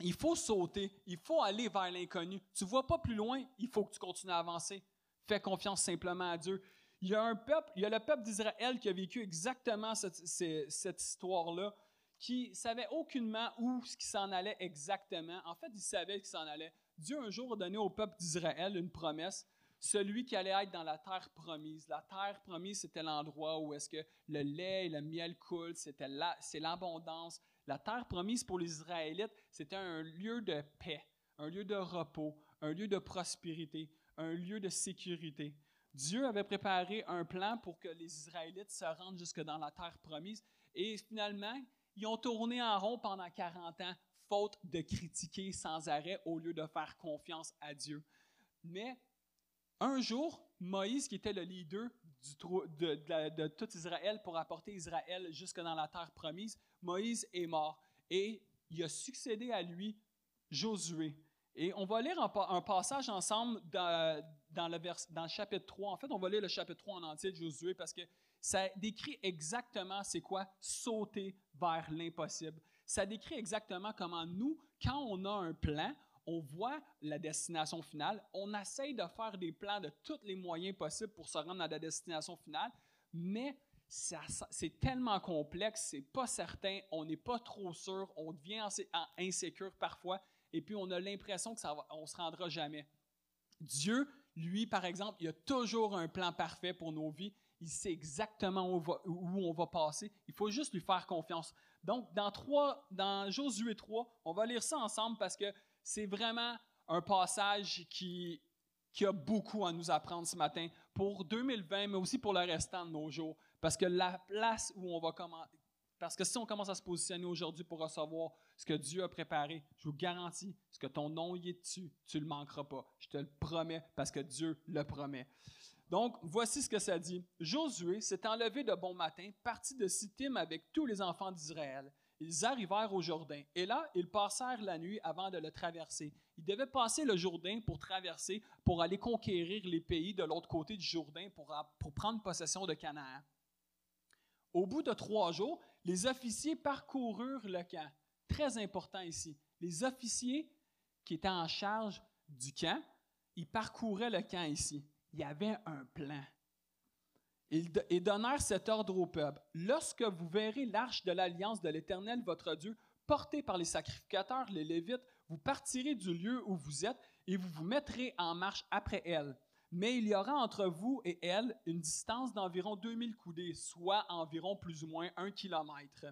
Il faut sauter, il faut aller vers l'inconnu. Tu ne vois pas plus loin, il faut que tu continues à avancer. Fais confiance simplement à Dieu. Il y a un peuple, il y a le peuple d'Israël qui a vécu exactement cette, cette histoire-là, qui savait aucunement où ce qui s'en allait exactement. En fait, il savait qu'il s'en allait. Dieu un jour a donné au peuple d'Israël une promesse, celui qui allait être dans la terre promise. La terre promise, c'était l'endroit où est-ce que le lait et le miel coulent, c'était c'est l'abondance. La terre promise pour les Israélites, c'était un lieu de paix, un lieu de repos, un lieu de prospérité, un lieu de sécurité. Dieu avait préparé un plan pour que les Israélites se rendent jusque dans la terre promise. Et finalement, ils ont tourné en rond pendant 40 ans, faute de critiquer sans arrêt au lieu de faire confiance à Dieu. Mais un jour, Moïse, qui était le leader de, tout Israël pour apporter Israël jusque dans la terre promise, Moïse est mort et il a succédé à lui Josué. Et on va lire un, passage ensemble dans, le dans le chapitre 3. En fait, on va lire le chapitre 3 en entier de Josué parce que ça décrit exactement c'est quoi sauter vers l'impossible. Ça décrit exactement comment nous, quand on a un plan, on voit la destination finale, on essaye de faire des plans de tous les moyens possibles pour se rendre à la destination finale, mais c'est tellement complexe, c'est pas certain, on n'est pas trop sûr, on devient insécure parfois, et puis on a l'impression que ça on se rendra jamais. Dieu, lui, par exemple, il a toujours un plan parfait pour nos vies. Il sait exactement où, où on va passer. Il faut juste lui faire confiance. Donc, dans, 3, dans Josué 3, on va lire ça ensemble parce que c'est vraiment un passage qui, a beaucoup à nous apprendre ce matin pour 2020, mais aussi pour le restant de nos jours. Parce que la place où on va commencer, parce que si on commence à se positionner aujourd'hui pour recevoir ce que Dieu a préparé, je vous garantis, ce que ton nom y est dessus, tu ne le manqueras pas. Je te le promets parce que Dieu le promet. Donc, voici ce que ça dit. Josué s'est enlevé de bon matin, parti de Sittim avec tous les enfants d'Israël. Ils arrivèrent au Jourdain, et là, ils passèrent la nuit avant de le traverser. Ils devaient passer le Jourdain pour traverser, pour aller conquérir les pays de l'autre côté du Jourdain, pour, prendre possession de Canaan. Au bout de trois jours, les officiers parcoururent le camp. Très important ici. Les officiers qui étaient en charge du camp, ils parcouraient le camp ici. Il y avait un plan. Ils donnèrent cet ordre au peuple. Lorsque vous verrez l'arche de l'alliance de l'Éternel, votre Dieu, portée par les sacrificateurs, les Lévites, vous partirez du lieu où vous êtes et vous vous mettrez en marche après elle. Mais il y aura entre vous et elle une distance d'environ 2000 coudées, soit environ plus ou moins un kilomètre.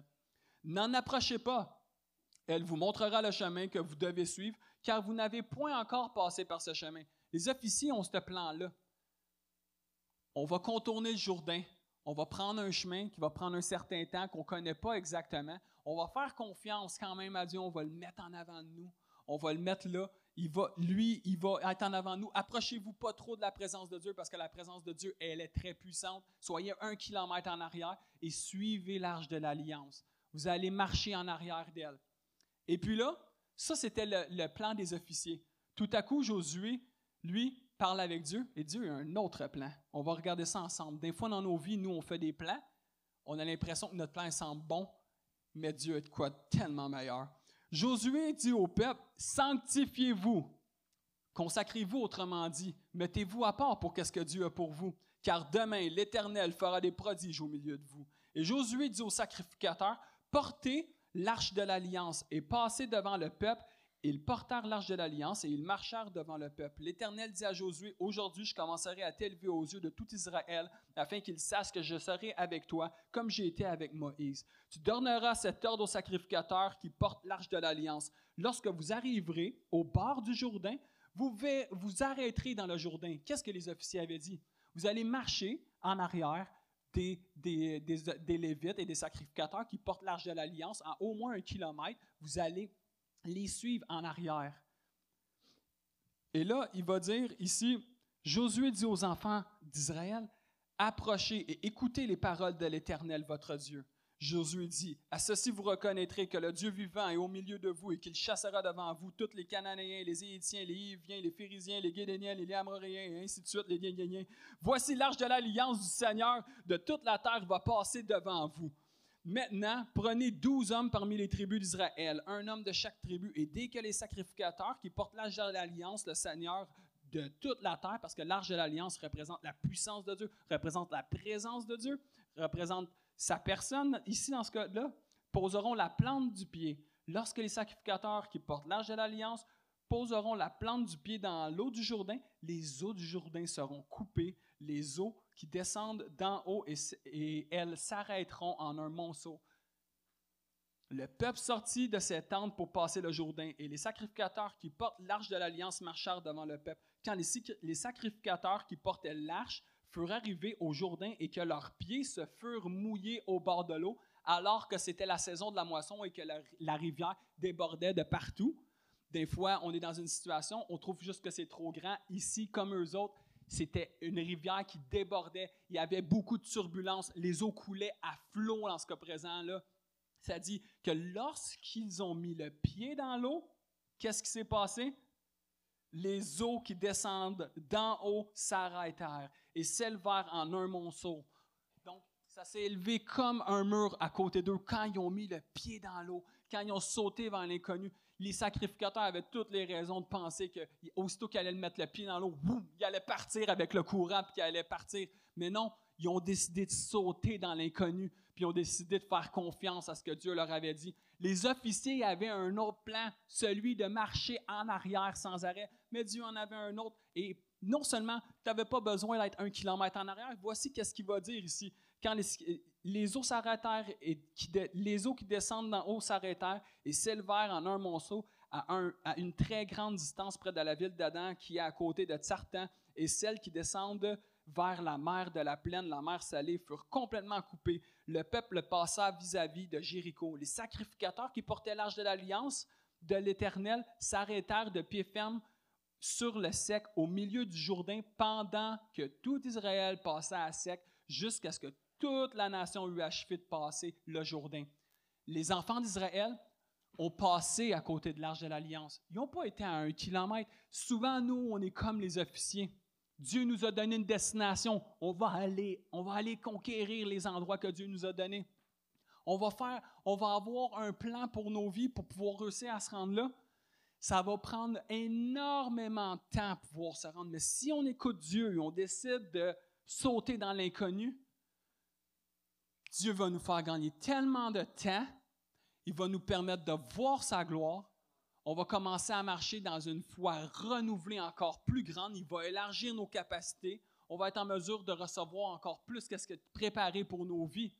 N'en approchez pas. Elle vous montrera le chemin que vous devez suivre, car vous n'avez point encore passé par ce chemin. Les officiers ont ce plan-là on va contourner le Jourdain, on va prendre un chemin qui va prendre un certain temps qu'on ne connaît pas exactement. On va faire confiance quand même à Dieu, on va le mettre en avant de nous. On va le mettre là. Lui, il va être en avant de nous. Approchez-vous pas trop de la présence de Dieu parce que la présence de Dieu, elle est très puissante. Soyez un kilomètre en arrière et suivez l'arche de l'Alliance. Vous allez marcher en arrière d'elle. Et puis là, ça, c'était le, le plan des officiers. Tout à coup, Josué, lui, parle avec Dieu et Dieu a un autre plan. On va regarder ça ensemble. Des fois dans nos vies, nous, on fait des plans. On a l'impression que notre plan semble bon, mais Dieu est de quoi tellement meilleur. Josué dit au peuple, sanctifiez-vous, Consacrez-vous, autrement dit, mettez-vous à part pour qu'est-ce que Dieu a pour vous, car demain l'Éternel fera des prodiges au milieu de vous. Et Josué dit aux sacrificateurs, portez l'arche de l'alliance et passez devant le peuple ils portèrent l'arche de l'alliance et ils marchèrent devant le peuple. L'Éternel dit à Josué, Aujourd'hui je commencerai à t'élever aux yeux de tout Israël, afin qu'ils sachent que je serai avec toi, comme j'ai été avec Moïse. Tu donneras cet ordre aux sacrificateurs qui portent l'arche de l'alliance. Lorsque vous arriverez au bord du Jourdain, vous, vous arrêterez dans le Jourdain. Qu'est-ce que les officiers avaient dit? Vous allez marcher en arrière des, des, des, des Lévites et des sacrificateurs qui portent l'arche de l'alliance en au moins un kilomètre. Vous allez les suivre en arrière. Et là, il va dire ici, Josué dit aux enfants d'Israël, approchez et écoutez les paroles de l'Éternel, votre Dieu. Josué dit, à ceci vous reconnaîtrez que le Dieu vivant est au milieu de vous et qu'il chassera devant vous tous les Cananéens, les Éthiens, les Hiviens, les Phérisiens, les Guédéniens, les Amoréens, et ainsi de suite, les Guédéniens. Voici l'arche de l'alliance du Seigneur de toute la terre va passer devant vous. Maintenant, prenez douze hommes parmi les tribus d'Israël, un homme de chaque tribu, et dès que les sacrificateurs qui portent l'arche de l'alliance, le Seigneur de toute la terre, parce que l'arche de l'alliance représente la puissance de Dieu, représente la présence de Dieu, représente sa personne, ici dans ce cas-là, poseront la plante du pied. Lorsque les sacrificateurs qui portent l'arche de l'alliance poseront la plante du pied dans l'eau du Jourdain, les eaux du Jourdain seront coupées, les eaux qui descendent d'en haut et, elles s'arrêteront en un monceau. Le peuple sortit de ses tentes pour passer le Jourdain, et les sacrificateurs qui portent l'arche de l'alliance marchèrent devant le peuple. Quand les, sacrificateurs qui portaient l'arche furent arrivés au Jourdain et que leurs pieds se furent mouillés au bord de l'eau, alors que c'était la saison de la moisson et que la, la, rivière débordait de partout. Des fois, on est dans une situation, on trouve juste que c'est trop grand. Ici, comme eux autres, c'était une rivière qui débordait. Il y avait beaucoup de turbulences. Les eaux coulaient à flot dans ce cas présent-là. Ça dit que lorsqu'ils ont mis le pied dans l'eau, qu'est-ce qui s'est passé? Les eaux qui descendent d'en haut s'arrêtèrent et s'élevèrent en un monceau. Donc, ça s'est élevé comme un mur à côté d'eux quand ils ont mis le pied dans l'eau, quand ils ont sauté vers l'inconnu les sacrificateurs avaient toutes les raisons de penser que aussitôt qu'ils allaient mettre le pied dans l'eau, il allait partir avec le courant puis qu'il allait partir. Mais non, ils ont décidé de sauter dans l'inconnu puis ils ont décidé de faire confiance à ce que Dieu leur avait dit. Les officiers avaient un autre plan, celui de marcher en arrière sans arrêt, mais Dieu en avait un autre. Et non seulement tu n'avais pas besoin d'être un kilomètre en arrière, voici qu'est-ce qu'il va dire ici. Quand les, les eaux s'arrêtèrent et les eaux qui descendent d'en haut s'arrêtèrent et s'élevèrent en un monceau à, une très grande distance près de la ville d'Adam qui est à côté de Tsartan et celles qui descendent vers la mer de la plaine, la mer salée, furent complètement coupées. Le peuple passa vis-à-vis de Jéricho. Les sacrificateurs qui portaient l'arche de l'alliance de l'Éternel s'arrêtèrent de pied ferme sur le sec au milieu du Jourdain pendant que tout Israël passait à sec jusqu'à ce que toute la nation eut achevé de passer le Jourdain. Les enfants d'Israël ont passé à côté de l'arche de l'Alliance. Ils n'ont pas été à un kilomètre. Souvent, nous, on est comme les officiers. Dieu nous a donné une destination. On va aller, on va aller conquérir les endroits que Dieu nous a donnés. On va faire, on va avoir un plan pour nos vies pour pouvoir réussir à se rendre là. Ça va prendre énormément de temps pour pouvoir se rendre. Mais si on écoute Dieu et on décide de sauter dans l'inconnu, Dieu va nous faire gagner tellement de temps, il va nous permettre de voir sa gloire. On va commencer à marcher dans une foi renouvelée encore plus grande. Il va élargir nos capacités. On va être en mesure de recevoir encore plus qu'est-ce que préparé pour nos vies.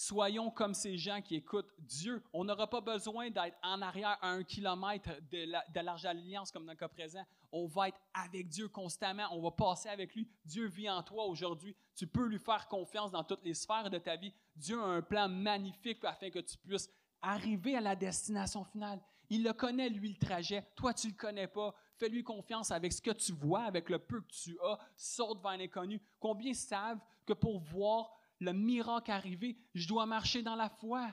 Soyons comme ces gens qui écoutent Dieu. On n'aura pas besoin d'être en arrière à un kilomètre de l'arche alliance comme dans le cas présent. On va être avec Dieu constamment. On va passer avec lui. Dieu vit en toi aujourd'hui. Tu peux lui faire confiance dans toutes les sphères de ta vie. Dieu a un plan magnifique afin que tu puisses arriver à la destination finale. Il le connaît, lui, le trajet. Toi, tu ne le connais pas. Fais-lui confiance avec ce que tu vois, avec le peu que tu as. Saute vers l'inconnu. Combien savent que pour voir le miracle arriver, je dois marcher dans la foi.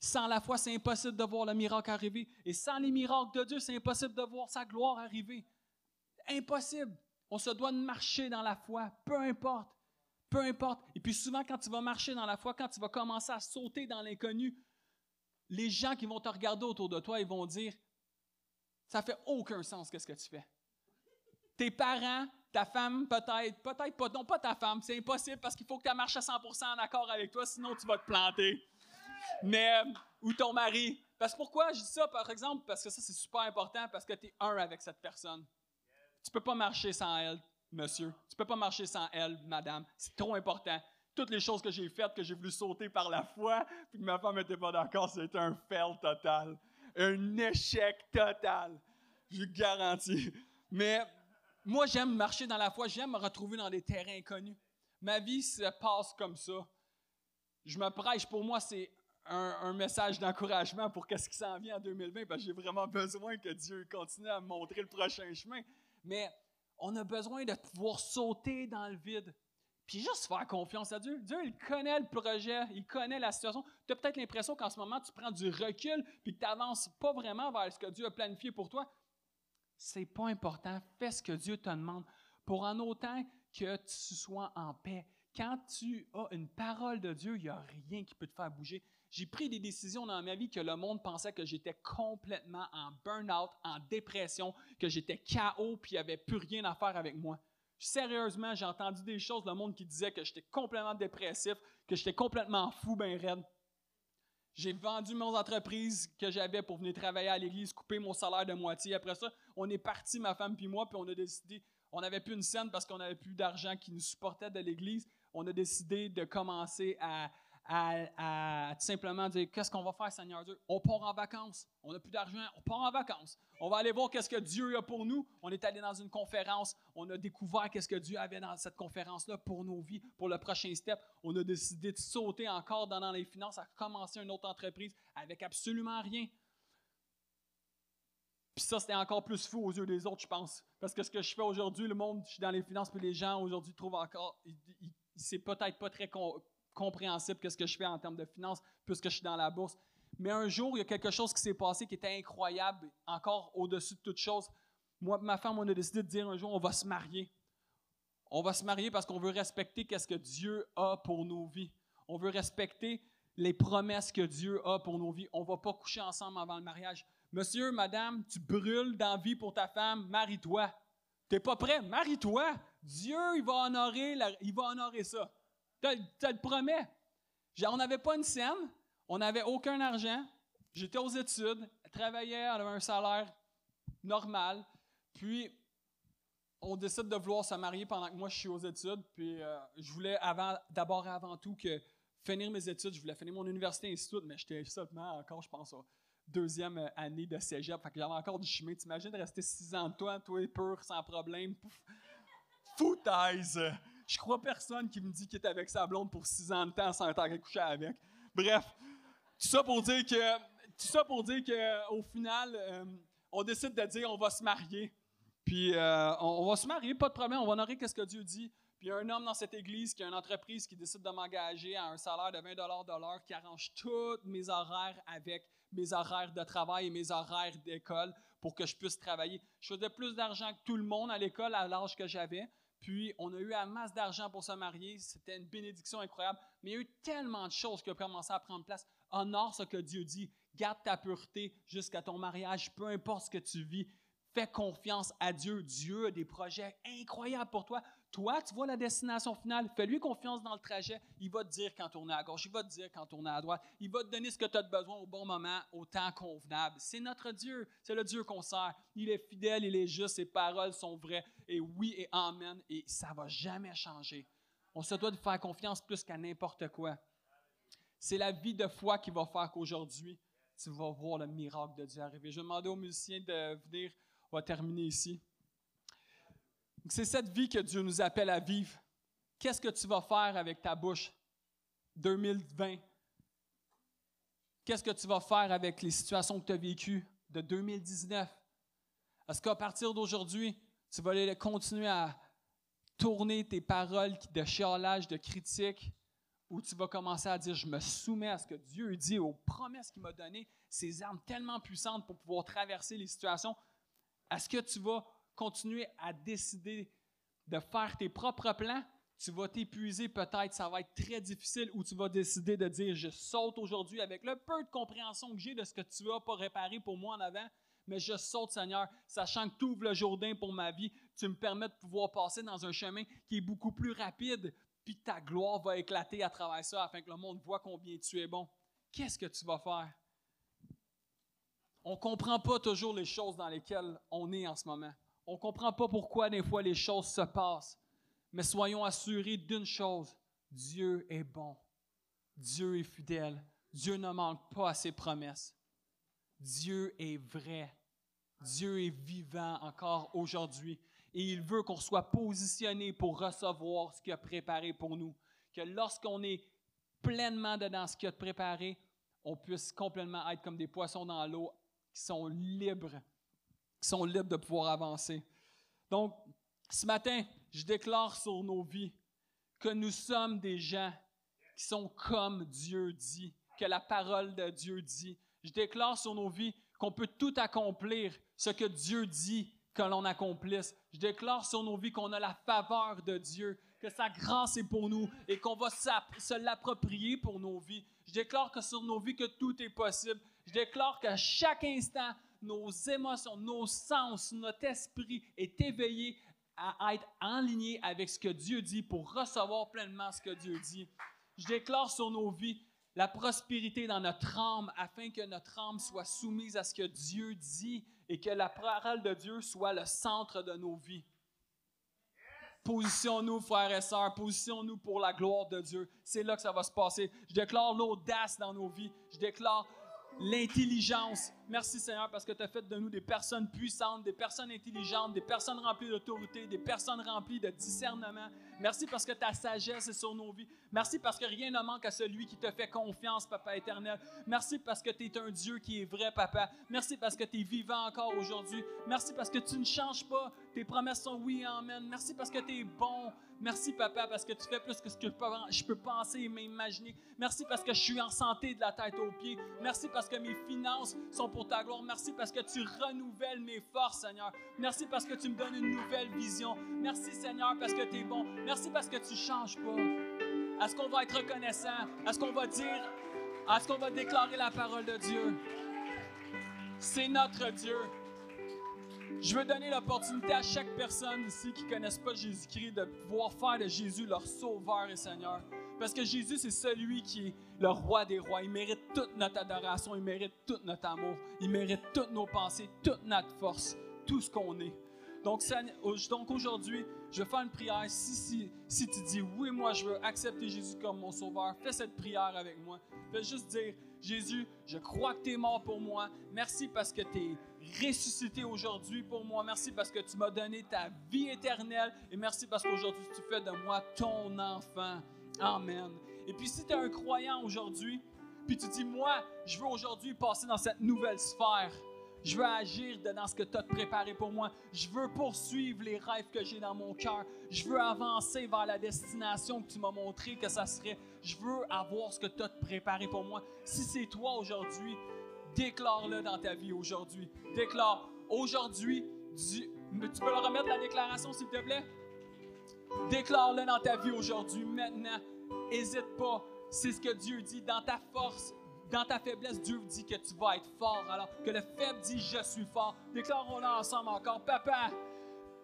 Sans la foi, c'est impossible de voir le miracle arriver. Et sans les miracles de Dieu, c'est impossible de voir sa gloire arriver. Impossible. On se doit de marcher dans la foi, peu importe. Peu importe. Et puis souvent, quand tu vas marcher dans la foi, quand tu vas commencer à sauter dans l'inconnu, les gens qui vont te regarder autour de toi, ils vont dire, ça fait aucun sens qu'est-ce que tu fais. Tes parents, ta femme, peut-être, peut-être pas, non pas ta femme, c'est impossible parce qu'il faut que tu marches à 100% en accord avec toi, sinon tu vas te planter. Mais, ou ton mari. Parce que pourquoi je dis ça, par exemple? Parce que ça, c'est super important, parce que tu es un avec cette personne. Tu peux pas marcher sans elle, monsieur. Tu peux pas marcher sans elle, madame. C'est trop important. Toutes les choses que j'ai faites, que j'ai voulu sauter par la foi, puis que ma femme n'était pas d'accord, c'était un fail total. Un échec total. Je garantis. Mais moi, j'aime marcher dans la foi, j'aime me retrouver dans des terrains inconnus. Ma vie se passe comme ça. Je me prêche, pour moi, c'est un, message d'encouragement pour qu'est-ce qui s'en vient en 2020, parce que j'ai vraiment besoin que Dieu continue à me montrer le prochain chemin. Mais on a besoin de pouvoir sauter dans le vide, puis juste faire confiance à Dieu. Dieu, il connaît le projet, il connaît la situation. Tu as peut-être l'impression qu'en ce moment, tu prends du recul, puis que tu n'avances pas vraiment vers ce que Dieu a planifié pour toi. C'est pas important. Fais ce que Dieu te demande. Pour en autant que tu sois en paix. Quand tu as une parole de Dieu, il n'y a rien qui peut te faire bouger. J'ai pris des décisions dans ma vie que le monde pensait que j'étais complètement en burn-out, en dépression, que j'étais KO, puis il n'y avait plus rien à faire avec moi. Sérieusement, j'ai entendu des choses, le monde qui disait que j'étais complètement dépressif, que j'étais complètement fou, ben raide. J'ai vendu mon entreprise que j'avais pour venir travailler à l'église, couper mon salaire de moitié. Après ça, on est parti, ma femme puis moi, puis on a décidé, on n'avait plus une scène parce qu'on n'avait plus d'argent qui nous supportait de l'église. On a décidé de commencer à, à, tout simplement dire qu'est-ce qu'on va faire, Seigneur Dieu? On part en vacances. On n'a plus d'argent, on part en vacances. On va aller voir qu'est-ce que Dieu a pour nous. On est allé dans une conférence, on a découvert qu'est-ce que Dieu avait dans cette conférence-là pour nos vies, pour le prochain step. On a décidé de sauter encore dans les finances, à commencer une autre entreprise avec absolument rien. Puis ça, c'était encore plus fou aux yeux des autres, je pense. Parce que ce que je fais aujourd'hui, le monde, je suis dans les finances, puis les gens aujourd'hui trouvent encore, c'est peut-être pas très compréhensible qu'est-ce que je fais en termes de finances, puisque je suis dans la bourse. Mais un jour, il y a quelque chose qui s'est passé qui était incroyable, encore au-dessus de toute chose. Moi ma femme, on a décidé de dire un jour, on va se marier. On va se marier parce qu'on veut respecter qu'est-ce que Dieu a pour nos vies. On veut respecter les promesses que Dieu a pour nos vies. On ne va pas coucher ensemble avant le mariage. Monsieur, madame, tu brûles d'envie pour ta femme, marie-toi. Tu n'es pas prêt? Marie-toi. Dieu, il va honorer, il va honorer ça. Tu te le promets. On n'avait pas une scène, on n'avait aucun argent. J'étais aux études, travaillais, avait un salaire normal. Puis, on décide de vouloir se marier pendant que moi je suis aux études. Puis, euh, je voulais d'abord et avant tout que finir mes études. Je voulais finir mon université institut, mais j'étais seulement encore, je pense, deuxième année de cégep. Fait que j'avais encore du chemin. T'imagines rester six ans de toi, toi pur, sans problème. Foutaise! Je crois personne qui me dit qu'il est avec sa blonde pour six ans de temps sans être coucher avec. Bref, tout ça pour dire que, tout ça pour dire que, au final, euh, on décide de dire on va se marier. Puis euh, on, va se marier, pas de problème, on va honorer ce que Dieu dit. Puis il y a un homme dans cette église qui a une entreprise qui décide de m'engager à un salaire de 20 de l'heure, qui arrange tous mes horaires avec mes horaires de travail et mes horaires d'école pour que je puisse travailler. Je faisais plus d'argent que tout le monde à l'école à l'âge que j'avais. Puis, on a eu un masse d'argent pour se marier. C'était une bénédiction incroyable. Mais il y a eu tellement de choses qui ont commencé à prendre place. Honore ce que Dieu dit. Garde ta pureté jusqu'à ton mariage, peu importe ce que tu vis. Fais confiance à Dieu. Dieu a des projets incroyables pour toi. Toi, tu vois la destination finale. Fais-lui confiance dans le trajet. Il va te dire quand tourner à gauche. Il va te dire quand tourner à droite. Il va te donner ce que tu as besoin au bon moment, au temps convenable. C'est notre Dieu. C'est le Dieu qu'on sert. Il est fidèle, il est juste. Ses paroles sont vraies. Et oui et amen. Et ça ne va jamais changer. On se doit de faire confiance plus qu'à n'importe quoi. C'est la vie de foi qui va faire qu'aujourd'hui, tu vas voir le miracle de Dieu arriver. Je vais demander aux musiciens de venir. On va terminer ici. C'est cette vie que Dieu nous appelle à vivre. Qu'est-ce que tu vas faire avec ta bouche 2020? Qu'est-ce que tu vas faire avec les situations que tu as vécues de 2019? Est-ce qu'à partir d'aujourd'hui, tu vas aller continuer à tourner tes paroles de chialage, de critique, ou tu vas commencer à dire, je me soumets à ce que Dieu dit, aux promesses qu'il m'a données, ces armes tellement puissantes pour pouvoir traverser les situations? Est-ce que tu vas continuer à décider de faire tes propres plans, tu vas t'épuiser peut-être, ça va être très difficile, ou tu vas décider de dire, je saute aujourd'hui avec le peu de compréhension que j'ai de ce que tu as pas réparé pour moi en avant, mais je saute, Seigneur, sachant que tu ouvres le Jourdain pour ma vie, tu me permets de pouvoir passer dans un chemin qui est beaucoup plus rapide, puis ta gloire va éclater à travers ça afin que le monde voit combien tu es bon. Qu'est-ce que tu vas faire? On ne comprend pas toujours les choses dans lesquelles on est en ce moment. On ne comprend pas pourquoi des fois les choses se passent. Mais soyons assurés d'une chose, Dieu est bon. Dieu est fidèle. Dieu ne manque pas à ses promesses. Dieu est vrai. Dieu est vivant encore aujourd'hui. Et il veut qu'on soit positionné pour recevoir ce qu'il a préparé pour nous. Que lorsqu'on est pleinement dedans ce qu'il a préparé, on puisse complètement être comme des poissons dans l'eau qui sont libres, sont libres de pouvoir avancer. Donc, ce matin, je déclare sur nos vies que nous sommes des gens qui sont comme Dieu dit, que la parole de Dieu dit. Je déclare sur nos vies qu'on peut tout accomplir ce que Dieu dit que l'on accomplisse. Je déclare sur nos vies qu'on a la faveur de Dieu, que sa grâce est pour nous et qu'on va se l'approprier pour nos vies. Je déclare que sur nos vies que tout est possible. Je déclare qu'à chaque instant, nos émotions, nos sens, notre esprit est éveillé à être en ligne avec ce que Dieu dit pour recevoir pleinement ce que Dieu dit. Je déclare sur nos vies la prospérité dans notre âme afin que notre âme soit soumise à ce que Dieu dit et que la parole de Dieu soit le centre de nos vies. Positionnons-nous, frères et sœurs, positionnons-nous pour la gloire de Dieu. C'est là que ça va se passer. Je déclare l'audace dans nos vies. Je déclare l'intelligence. Merci Seigneur parce que tu as fait de nous des personnes puissantes, des personnes intelligentes, des personnes remplies d'autorité, des personnes remplies de discernement. Merci parce que ta sagesse est sur nos vies. Merci parce que rien ne manque à celui qui te fait confiance, Papa éternel. Merci parce que tu es un Dieu qui est vrai, Papa. Merci parce que tu es vivant encore aujourd'hui. Merci parce que tu ne changes pas. Tes promesses sont oui et amen. Merci parce que tu es bon. Merci, Papa, parce que tu fais plus que ce que je peux penser et m'imaginer. Merci parce que je suis en santé de la tête aux pieds. Merci parce que mes finances sont pour ta gloire. Merci parce que tu renouvelles mes forces, Seigneur. Merci parce que tu me donnes une nouvelle vision. Merci, Seigneur, parce que tu es bon. Merci parce que tu ne changes pas. Est-ce qu'on va être reconnaissant? Est-ce qu'on va dire? Est-ce qu'on va déclarer la parole de Dieu? C'est notre Dieu. Je veux donner l'opportunité à chaque personne ici qui ne connaissent pas Jésus-Christ de pouvoir faire de Jésus leur sauveur et Seigneur. Parce que Jésus, c'est celui qui est le roi des rois. Il mérite toute notre adoration, il mérite tout notre amour, il mérite toutes nos pensées, toute notre force, tout ce qu'on est. Donc, aujourd'hui, je vais faire une prière. Si tu dis oui, moi je veux accepter Jésus comme mon sauveur, fais cette prière avec moi. Fais juste dire, Jésus, je crois que tu es mort pour moi. Merci parce que tu es ressuscité aujourd'hui pour moi. Merci parce que tu m'as donné ta vie éternelle. Et merci parce qu'aujourd'hui, tu fais de moi ton enfant. Amen. Et puis si tu es un croyant aujourd'hui, puis tu dis, moi, je veux aujourd'hui passer dans cette nouvelle sphère. Je veux agir dans ce que tu as préparé pour moi. Je veux poursuivre les rêves que j'ai dans mon cœur. Je veux avancer vers la destination que tu m'as montré que ça serait. Je veux avoir ce que tu as préparé pour moi. Si c'est toi aujourd'hui, déclare-le dans ta vie aujourd'hui. Déclare aujourd'hui, tu peux le remettre la déclaration s'il te plaît? Déclare-le dans ta vie aujourd'hui, maintenant. N'hésite pas. C'est ce que Dieu dit. Dans ta force, dans ta faiblesse, Dieu dit que tu vas être fort. Alors que le faible dit Je suis fort. Déclarons-le ensemble encore. Papa,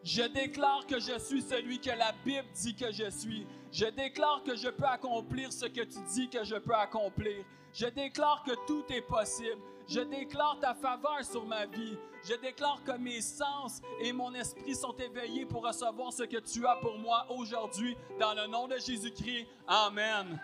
je déclare que je suis celui que la Bible dit que je suis. Je déclare que je peux accomplir ce que tu dis que je peux accomplir. Je déclare que tout est possible. Je déclare ta faveur sur ma vie. Je déclare que mes sens et mon esprit sont éveillés pour recevoir ce que tu as pour moi aujourd'hui. Dans le nom de Jésus-Christ. Amen.